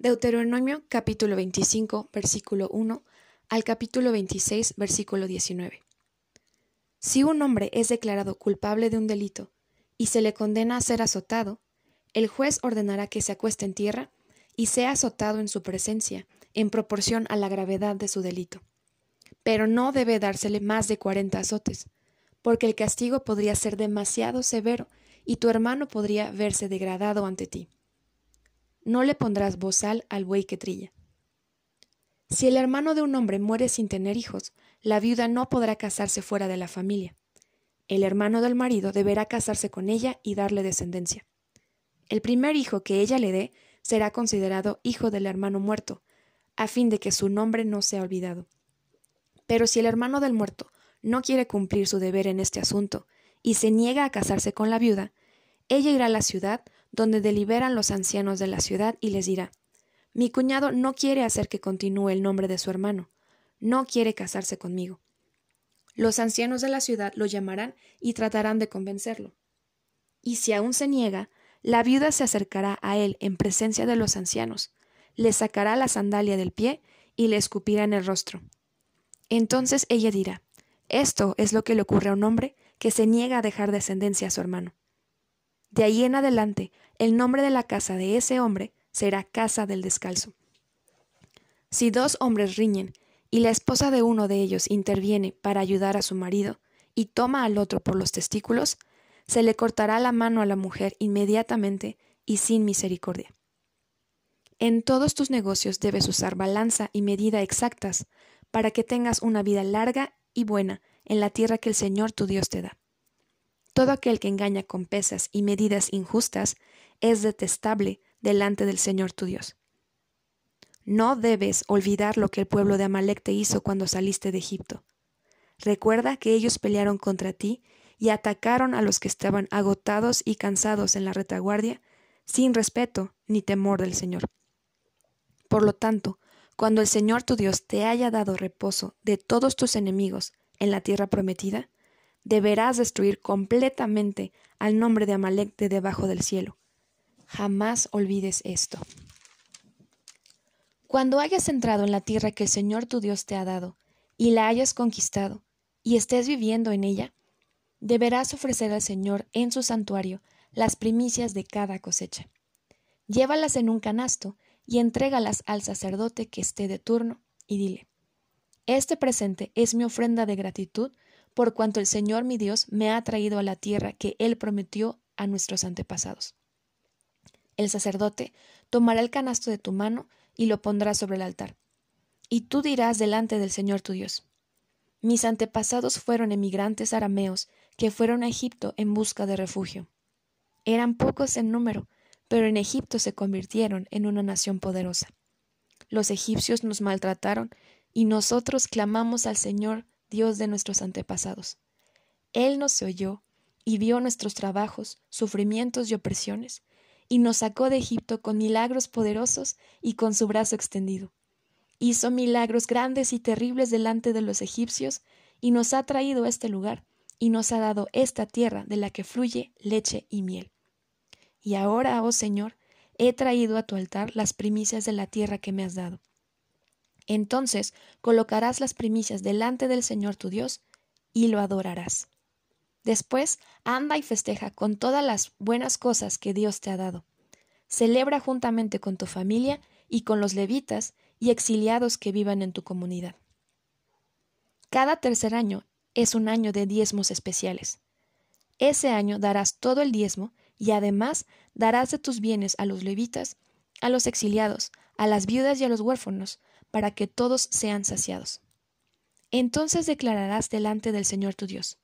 Deuteronomio capítulo 25, versículo 1 al capítulo 26, versículo 19. Si un hombre es declarado culpable de un delito y se le condena a ser azotado, el juez ordenará que se acueste en tierra y sea azotado en su presencia, en proporción a la gravedad de su delito. Pero no debe dársele más de cuarenta azotes, porque el castigo podría ser demasiado severo y tu hermano podría verse degradado ante ti. No le pondrás bozal al buey que trilla. Si el hermano de un hombre muere sin tener hijos, la viuda no podrá casarse fuera de la familia. El hermano del marido deberá casarse con ella y darle descendencia. El primer hijo que ella le dé será considerado hijo del hermano muerto, a fin de que su nombre no sea olvidado. Pero si el hermano del muerto no quiere cumplir su deber en este asunto y se niega a casarse con la viuda, ella irá a la ciudad donde deliberan los ancianos de la ciudad y les dirá Mi cuñado no quiere hacer que continúe el nombre de su hermano, no quiere casarse conmigo. Los ancianos de la ciudad lo llamarán y tratarán de convencerlo. Y si aún se niega, la viuda se acercará a él en presencia de los ancianos, le sacará la sandalia del pie y le escupirá en el rostro. Entonces ella dirá esto es lo que le ocurre a un hombre que se niega a dejar descendencia a su hermano. De ahí en adelante, el nombre de la casa de ese hombre será casa del descalzo. Si dos hombres riñen y la esposa de uno de ellos interviene para ayudar a su marido y toma al otro por los testículos, se le cortará la mano a la mujer inmediatamente y sin misericordia. En todos tus negocios debes usar balanza y medida exactas para que tengas una vida larga y buena en la tierra que el Señor tu Dios te da. Todo aquel que engaña con pesas y medidas injustas es detestable delante del Señor tu Dios. No debes olvidar lo que el pueblo de Amalek te hizo cuando saliste de Egipto. Recuerda que ellos pelearon contra ti y atacaron a los que estaban agotados y cansados en la retaguardia, sin respeto ni temor del Señor. Por lo tanto, cuando el Señor tu Dios te haya dado reposo de todos tus enemigos en la tierra prometida, deberás destruir completamente al nombre de Amalek de debajo del cielo. Jamás olvides esto. Cuando hayas entrado en la tierra que el Señor tu Dios te ha dado, y la hayas conquistado, y estés viviendo en ella, deberás ofrecer al Señor en su santuario las primicias de cada cosecha. Llévalas en un canasto y entrégalas al sacerdote que esté de turno, y dile, Este presente es mi ofrenda de gratitud por cuanto el Señor mi Dios me ha traído a la tierra que Él prometió a nuestros antepasados. El sacerdote tomará el canasto de tu mano y lo pondrá sobre el altar. Y tú dirás delante del Señor tu Dios, Mis antepasados fueron emigrantes arameos que fueron a Egipto en busca de refugio. Eran pocos en número, pero en Egipto se convirtieron en una nación poderosa. Los egipcios nos maltrataron y nosotros clamamos al Señor, Dios de nuestros antepasados. Él nos oyó y vio nuestros trabajos, sufrimientos y opresiones, y nos sacó de Egipto con milagros poderosos y con su brazo extendido. Hizo milagros grandes y terribles delante de los egipcios, y nos ha traído a este lugar, y nos ha dado esta tierra de la que fluye leche y miel. Y ahora, oh Señor, he traído a tu altar las primicias de la tierra que me has dado. Entonces colocarás las primicias delante del Señor tu Dios y lo adorarás. Después, anda y festeja con todas las buenas cosas que Dios te ha dado. Celebra juntamente con tu familia y con los levitas y exiliados que vivan en tu comunidad. Cada tercer año es un año de diezmos especiales. Ese año darás todo el diezmo y además darás de tus bienes a los levitas, a los exiliados, a las viudas y a los huérfanos, para que todos sean saciados. Entonces declararás delante del Señor tu Dios,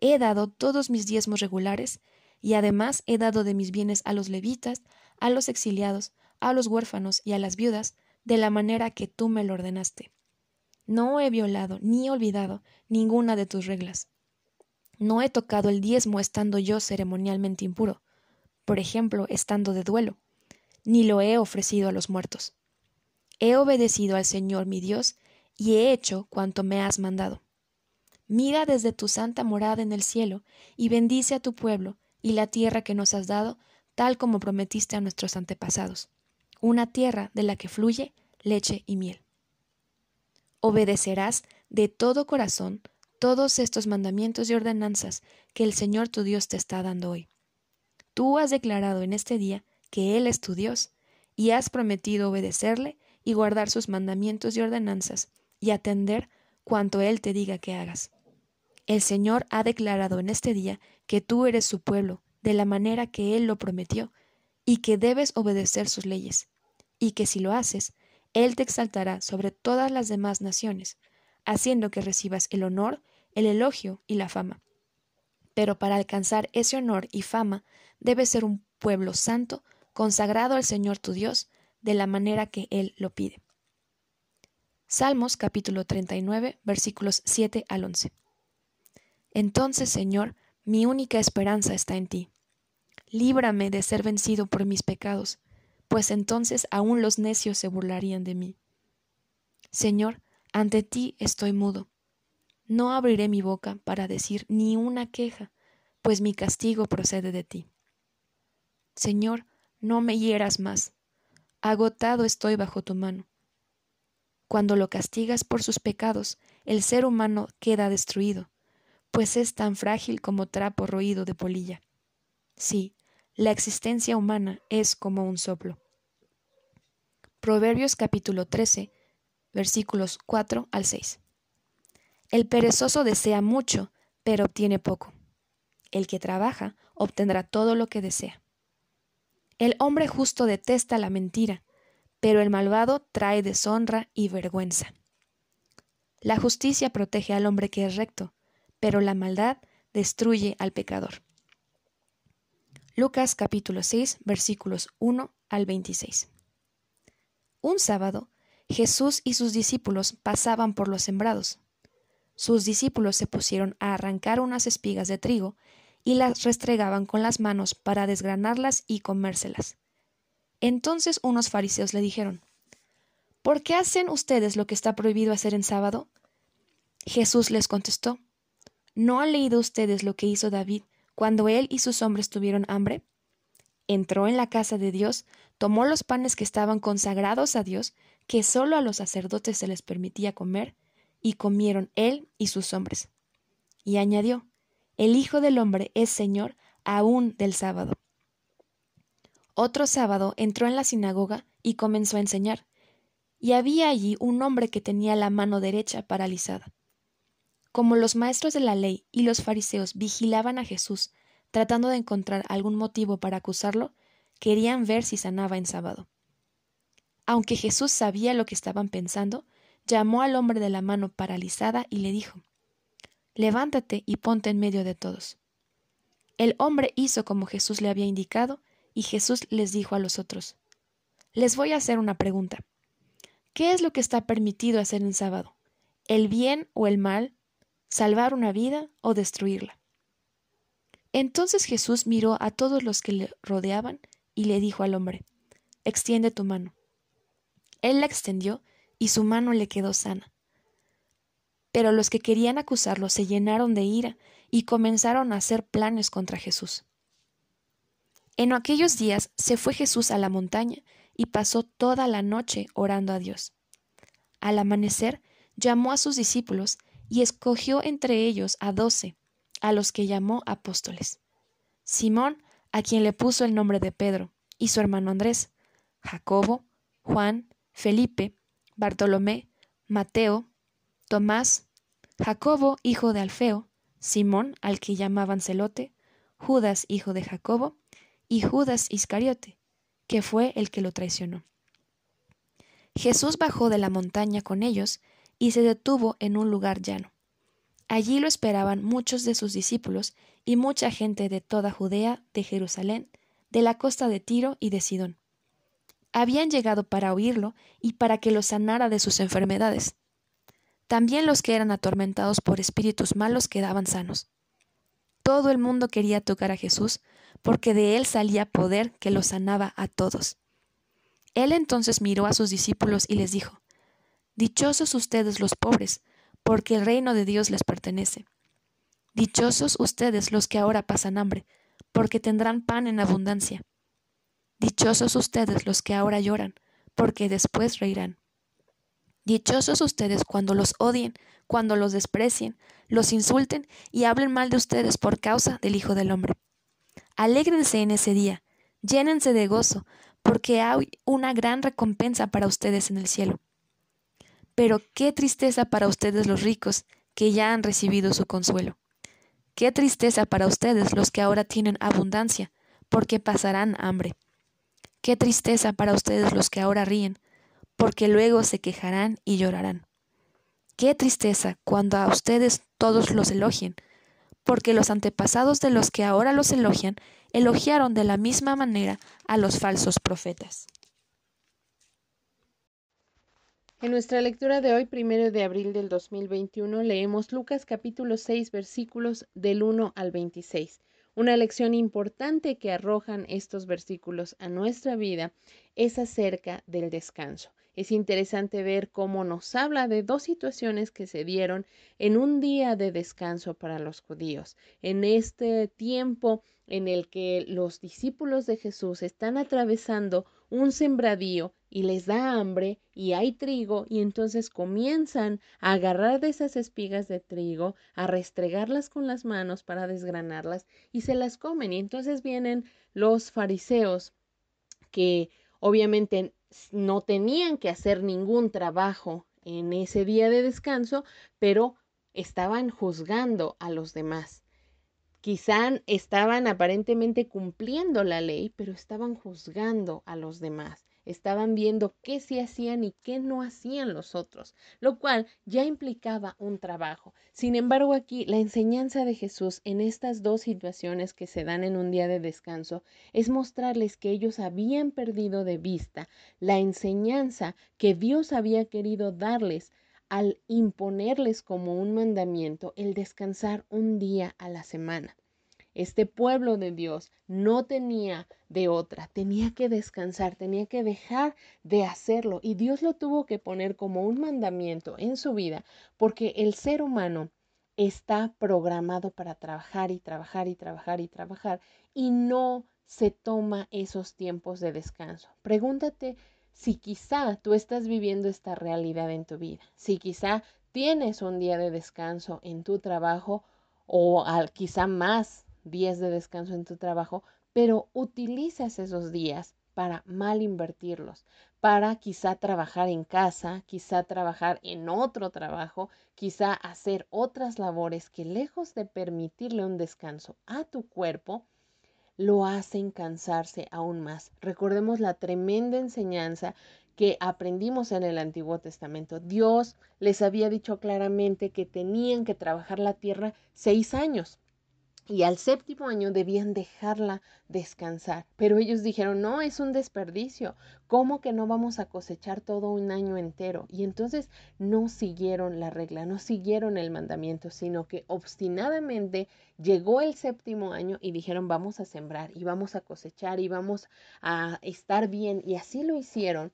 he dado todos mis diezmos regulares, y además he dado de mis bienes a los levitas, a los exiliados, a los huérfanos y a las viudas, de la manera que tú me lo ordenaste. No he violado ni olvidado ninguna de tus reglas. No he tocado el diezmo estando yo ceremonialmente impuro, por ejemplo, estando de duelo, ni lo he ofrecido a los muertos. He obedecido al Señor mi Dios y he hecho cuanto me has mandado. Mira desde tu santa morada en el cielo y bendice a tu pueblo y la tierra que nos has dado, tal como prometiste a nuestros antepasados. una tierra de la que fluye leche y miel. Obedecerás de todo corazón todos estos mandamientos y ordenanzas que el Señor tu Dios te está dando hoy. Tú has declarado en este día que Él es tu Dios, y has prometido obedecerle y guardar sus mandamientos y ordenanzas, y atender cuanto Él te diga que hagas. El Señor ha declarado en este día que tú eres su pueblo, de la manera que Él lo prometió, y que debes obedecer sus leyes, y que si lo haces, Él te exaltará sobre todas las demás naciones, haciendo que recibas el honor, el elogio y la fama. Pero para alcanzar ese honor y fama, debes ser un pueblo santo, consagrado al Señor tu Dios, de la manera que Él lo pide. Salmos capítulo 39 versículos 7 al 11. Entonces, Señor, mi única esperanza está en ti. Líbrame de ser vencido por mis pecados, pues entonces aún los necios se burlarían de mí. Señor, ante ti estoy mudo. No abriré mi boca para decir ni una queja, pues mi castigo procede de ti. Señor, no me hieras más. Agotado estoy bajo tu mano. Cuando lo castigas por sus pecados, el ser humano queda destruido, pues es tan frágil como trapo roído de polilla. Sí, la existencia humana es como un soplo. Proverbios capítulo 13, versículos 4 al 6. El perezoso desea mucho, pero obtiene poco. El que trabaja obtendrá todo lo que desea. El hombre justo detesta la mentira, pero el malvado trae deshonra y vergüenza. La justicia protege al hombre que es recto, pero la maldad destruye al pecador. Lucas capítulo 6 versículos 1 al 26. Un sábado, Jesús y sus discípulos pasaban por los sembrados. Sus discípulos se pusieron a arrancar unas espigas de trigo y las restregaban con las manos para desgranarlas y comérselas. Entonces unos fariseos le dijeron, ¿Por qué hacen ustedes lo que está prohibido hacer en sábado? Jesús les contestó, ¿No han leído ustedes lo que hizo David cuando él y sus hombres tuvieron hambre? Entró en la casa de Dios, tomó los panes que estaban consagrados a Dios, que sólo a los sacerdotes se les permitía comer, y comieron él y sus hombres. Y añadió, El Hijo del Hombre es Señor aún del sábado. Otro sábado entró en la sinagoga y comenzó a enseñar, y había allí un hombre que tenía la mano derecha paralizada. Como los maestros de la ley y los fariseos vigilaban a Jesús, tratando de encontrar algún motivo para acusarlo, querían ver si sanaba en sábado. Aunque Jesús sabía lo que estaban pensando, llamó al hombre de la mano paralizada y le dijo Levántate y ponte en medio de todos. El hombre hizo como Jesús le había indicado, y Jesús les dijo a los otros Les voy a hacer una pregunta. ¿Qué es lo que está permitido hacer en sábado? ¿El bien o el mal? salvar una vida o destruirla. Entonces Jesús miró a todos los que le rodeaban y le dijo al hombre, Extiende tu mano. Él la extendió y su mano le quedó sana. Pero los que querían acusarlo se llenaron de ira y comenzaron a hacer planes contra Jesús. En aquellos días se fue Jesús a la montaña y pasó toda la noche orando a Dios. Al amanecer llamó a sus discípulos y escogió entre ellos a doce, a los que llamó apóstoles. Simón, a quien le puso el nombre de Pedro, y su hermano Andrés, Jacobo, Juan, Felipe, Bartolomé, Mateo, Tomás, Jacobo, hijo de Alfeo, Simón, al que llamaban Celote, Judas, hijo de Jacobo, y Judas Iscariote, que fue el que lo traicionó. Jesús bajó de la montaña con ellos y se detuvo en un lugar llano. Allí lo esperaban muchos de sus discípulos y mucha gente de toda Judea, de Jerusalén, de la costa de Tiro y de Sidón. Habían llegado para oírlo y para que lo sanara de sus enfermedades. También los que eran atormentados por espíritus malos quedaban sanos. Todo el mundo quería tocar a Jesús, porque de él salía poder que lo sanaba a todos. Él entonces miró a sus discípulos y les dijo, Dichosos ustedes los pobres, porque el reino de Dios les pertenece. Dichosos ustedes los que ahora pasan hambre, porque tendrán pan en abundancia. Dichosos ustedes los que ahora lloran, porque después reirán. Dichosos ustedes cuando los odien, cuando los desprecien, los insulten y hablen mal de ustedes por causa del Hijo del Hombre. Alégrense en ese día, llénense de gozo, porque hay una gran recompensa para ustedes en el cielo. Pero qué tristeza para ustedes los ricos, que ya han recibido su consuelo. Qué tristeza para ustedes los que ahora tienen abundancia, porque pasarán hambre. Qué tristeza para ustedes los que ahora ríen, porque luego se quejarán y llorarán. Qué tristeza cuando a ustedes todos los elogien, porque los antepasados de los que ahora los elogian elogiaron de la misma manera a los falsos profetas. En nuestra lectura de hoy, primero de abril del 2021, leemos Lucas capítulo 6 versículos del 1 al 26. Una lección importante que arrojan estos versículos a nuestra vida es acerca del descanso. Es interesante ver cómo nos habla de dos situaciones que se dieron en un día de descanso para los judíos. En este tiempo en el que los discípulos de Jesús están atravesando un sembradío y les da hambre y hay trigo y entonces comienzan a agarrar de esas espigas de trigo, a restregarlas con las manos para desgranarlas y se las comen. Y entonces vienen los fariseos que obviamente no tenían que hacer ningún trabajo en ese día de descanso, pero estaban juzgando a los demás. Quizá estaban aparentemente cumpliendo la ley, pero estaban juzgando a los demás estaban viendo qué se hacían y qué no hacían los otros, lo cual ya implicaba un trabajo. Sin embargo, aquí la enseñanza de Jesús en estas dos situaciones que se dan en un día de descanso es mostrarles que ellos habían perdido de vista la enseñanza que Dios había querido darles al imponerles como un mandamiento el descansar un día a la semana. Este pueblo de Dios no tenía de otra, tenía que descansar, tenía que dejar de hacerlo y Dios lo tuvo que poner como un mandamiento en su vida porque el ser humano está programado para trabajar y trabajar y trabajar y trabajar y no se toma esos tiempos de descanso. Pregúntate si quizá tú estás viviendo esta realidad en tu vida, si quizá tienes un día de descanso en tu trabajo o al, quizá más días de descanso en tu trabajo, pero utilizas esos días para mal invertirlos, para quizá trabajar en casa, quizá trabajar en otro trabajo, quizá hacer otras labores que lejos de permitirle un descanso a tu cuerpo, lo hacen cansarse aún más. Recordemos la tremenda enseñanza que aprendimos en el Antiguo Testamento. Dios les había dicho claramente que tenían que trabajar la tierra seis años y al séptimo año debían dejarla descansar. Pero ellos dijeron, no, es un desperdicio. ¿Cómo que no vamos a cosechar todo un año entero? Y entonces no siguieron la regla, no siguieron el mandamiento, sino que obstinadamente llegó el séptimo año y dijeron, vamos a sembrar y vamos a cosechar y vamos a estar bien. Y así lo hicieron.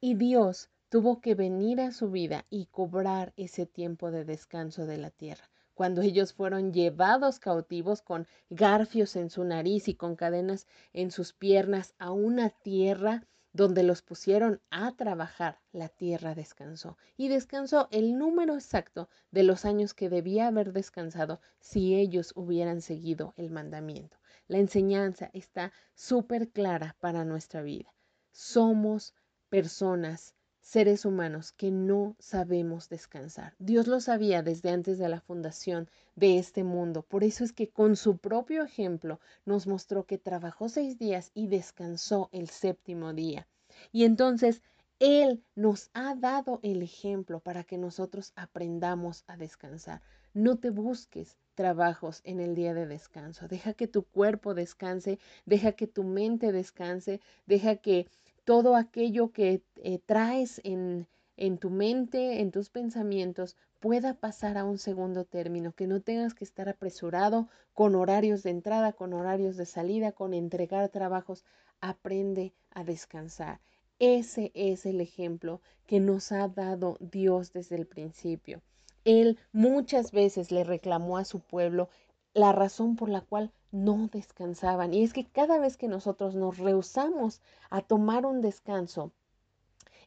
Y Dios tuvo que venir a su vida y cobrar ese tiempo de descanso de la tierra cuando ellos fueron llevados cautivos con garfios en su nariz y con cadenas en sus piernas a una tierra donde los pusieron a trabajar, la tierra descansó. Y descansó el número exacto de los años que debía haber descansado si ellos hubieran seguido el mandamiento. La enseñanza está súper clara para nuestra vida. Somos personas seres humanos que no sabemos descansar. Dios lo sabía desde antes de la fundación de este mundo. Por eso es que con su propio ejemplo nos mostró que trabajó seis días y descansó el séptimo día. Y entonces Él nos ha dado el ejemplo para que nosotros aprendamos a descansar. No te busques trabajos en el día de descanso. Deja que tu cuerpo descanse, deja que tu mente descanse, deja que todo aquello que eh, traes en, en tu mente, en tus pensamientos, pueda pasar a un segundo término, que no tengas que estar apresurado con horarios de entrada, con horarios de salida, con entregar trabajos. Aprende a descansar. Ese es el ejemplo que nos ha dado Dios desde el principio. Él muchas veces le reclamó a su pueblo la razón por la cual no descansaban. Y es que cada vez que nosotros nos rehusamos a tomar un descanso,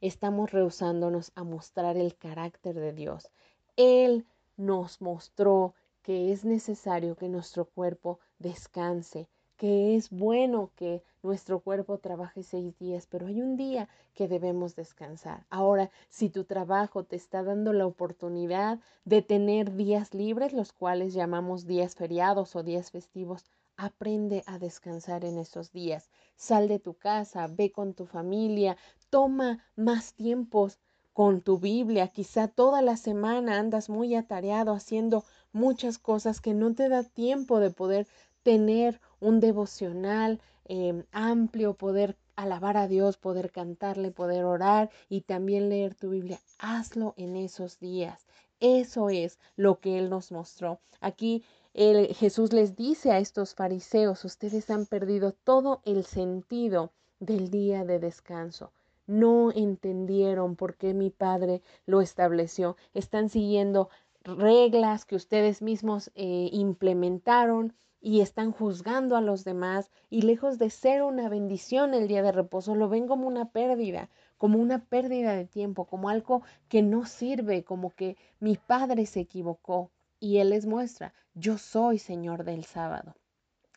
estamos rehusándonos a mostrar el carácter de Dios. Él nos mostró que es necesario que nuestro cuerpo descanse, que es bueno que nuestro cuerpo trabaje seis días, pero hay un día que debemos descansar. Ahora, si tu trabajo te está dando la oportunidad de tener días libres, los cuales llamamos días feriados o días festivos, aprende a descansar en esos días. Sal de tu casa, ve con tu familia, toma más tiempos con tu Biblia. Quizá toda la semana andas muy atareado haciendo muchas cosas que no te da tiempo de poder tener un devocional em, amplio, poder alabar a Dios, poder cantarle, poder orar y también leer tu Biblia. Hazlo en esos días. Eso es lo que Él nos mostró. Aquí Jesús les dice a estos fariseos, ustedes han perdido todo el sentido del día de descanso. No entendieron por qué mi Padre lo estableció. Están siguiendo reglas que ustedes mismos eh, implementaron y están juzgando a los demás y lejos de ser una bendición el día de reposo, lo ven como una pérdida, como una pérdida de tiempo, como algo que no sirve, como que mi padre se equivocó y él les muestra, yo soy Señor del sábado.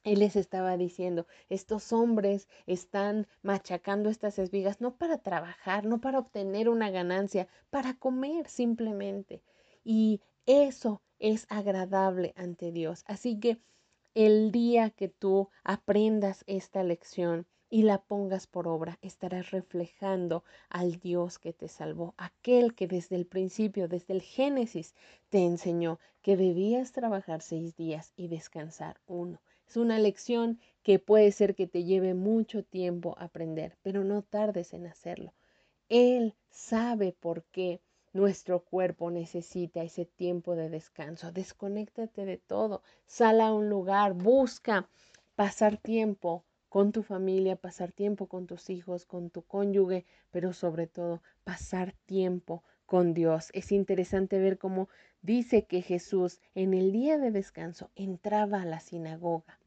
Él les estaba diciendo, estos hombres están machacando estas espigas no para trabajar, no para obtener una ganancia, para comer simplemente. Y eso es agradable ante Dios. Así que el día que tú aprendas esta lección y la pongas por obra, estarás reflejando al Dios que te salvó, aquel que desde el principio, desde el Génesis, te enseñó que debías trabajar seis días y descansar uno. Es una lección que puede ser que te lleve mucho tiempo aprender, pero no tardes en hacerlo. Él sabe por qué nuestro cuerpo necesita ese tiempo de descanso. Desconéctate de todo. Sal a un lugar, busca pasar tiempo con tu familia, pasar tiempo con tus hijos, con tu cónyuge, pero sobre todo pasar tiempo con Dios. Es interesante ver cómo dice que Jesús en el día de descanso entraba a la sinagoga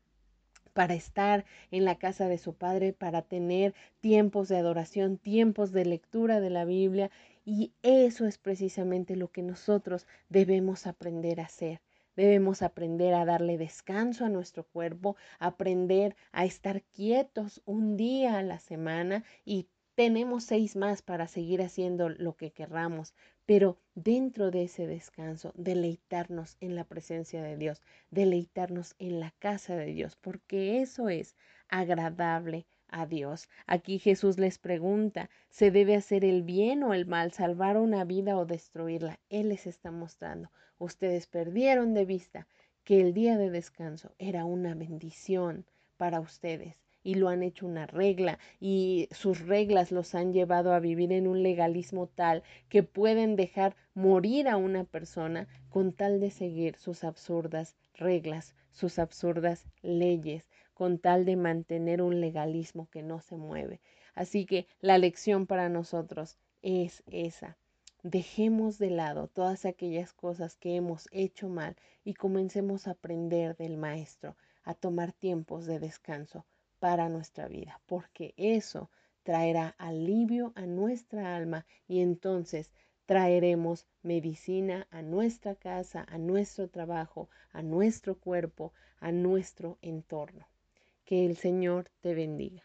para estar en la casa de su Padre, para tener tiempos de adoración, tiempos de lectura de la Biblia y eso es precisamente lo que nosotros debemos aprender a hacer. Debemos aprender a darle descanso a nuestro cuerpo, aprender a estar quietos un día a la semana y tenemos seis más para seguir haciendo lo que querramos, pero dentro de ese descanso, deleitarnos en la presencia de Dios, deleitarnos en la casa de Dios, porque eso es agradable a Dios. Aquí Jesús les pregunta, ¿se debe hacer el bien o el mal, salvar una vida o destruirla? Él les está mostrando, ustedes perdieron de vista que el día de descanso era una bendición para ustedes y lo han hecho una regla y sus reglas los han llevado a vivir en un legalismo tal que pueden dejar morir a una persona con tal de seguir sus absurdas reglas, sus absurdas leyes, con tal de mantener un legalismo que no se mueve. Así que la lección para nosotros es esa. Dejemos de lado todas aquellas cosas que hemos hecho mal y comencemos a aprender del Maestro, a tomar tiempos de descanso para nuestra vida, porque eso traerá alivio a nuestra alma y entonces traeremos medicina a nuestra casa, a nuestro trabajo, a nuestro cuerpo, a nuestro entorno. Que el Señor te bendiga.